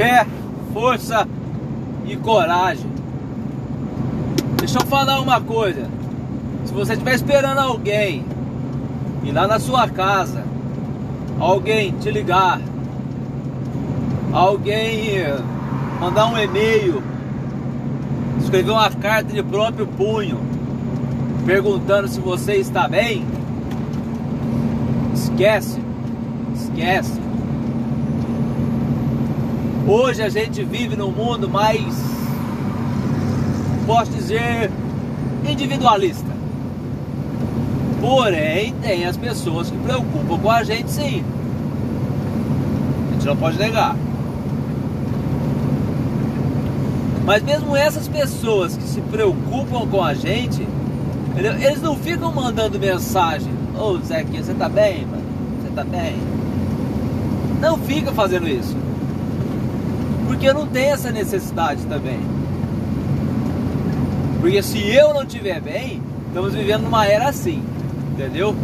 Fé, força e coragem. Deixa eu falar uma coisa. Se você estiver esperando alguém ir lá na sua casa, alguém te ligar, alguém mandar um e-mail, escrever uma carta de próprio punho, perguntando se você está bem, esquece, esquece. Hoje a gente vive num mundo mais, posso dizer, individualista. Porém, tem as pessoas que preocupam com a gente sim. A gente não pode negar. Mas mesmo essas pessoas que se preocupam com a gente, eles não ficam mandando mensagem. Ô oh, Zequinha, você tá bem, mano? Você tá bem? Não fica fazendo isso. Porque não tem essa necessidade também. Porque se eu não estiver bem, estamos vivendo numa era assim, entendeu?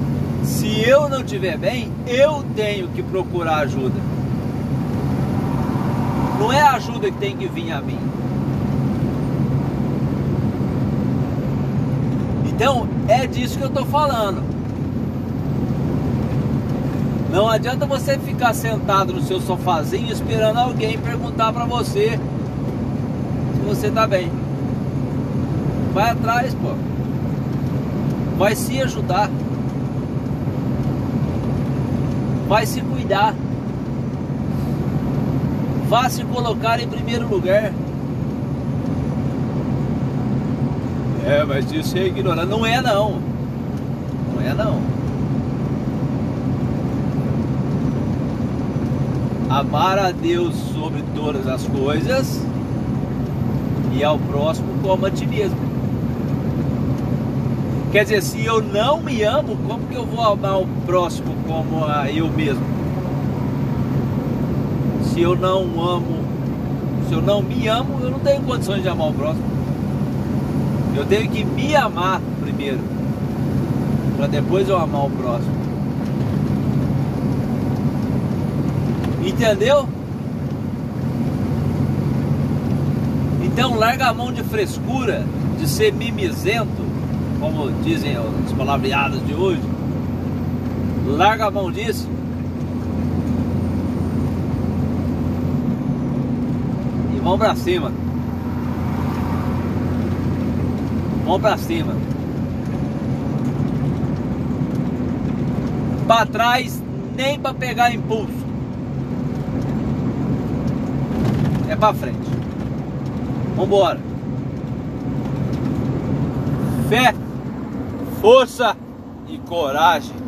Se eu não estiver bem, eu tenho que procurar ajuda. Não é a ajuda que tem que vir a mim. Então, é disso que eu estou falando. Não adianta você ficar sentado no seu sofazinho esperando alguém perguntar para você se você está bem. Vai atrás, pô. Vai se ajudar. Vai se cuidar. Vá se colocar em primeiro lugar. É, mas isso é ignorar. Não é não. Não é não. Amar a Deus sobre todas as coisas e ao próximo como a ti mesmo. Quer dizer, se eu não me amo, como que eu vou amar o próximo como a eu mesmo? Se eu não amo, se eu não me amo, eu não tenho condições de amar o próximo. Eu tenho que me amar primeiro, para depois eu amar o próximo. Entendeu? Então larga a mão de frescura, de ser mimizento, como dizem os palavreados de hoje. Larga a mão disso. E vamos pra cima. Vamos pra cima. Pra trás, nem pra pegar impulso. É pra frente. Vambora. Fé, força e coragem.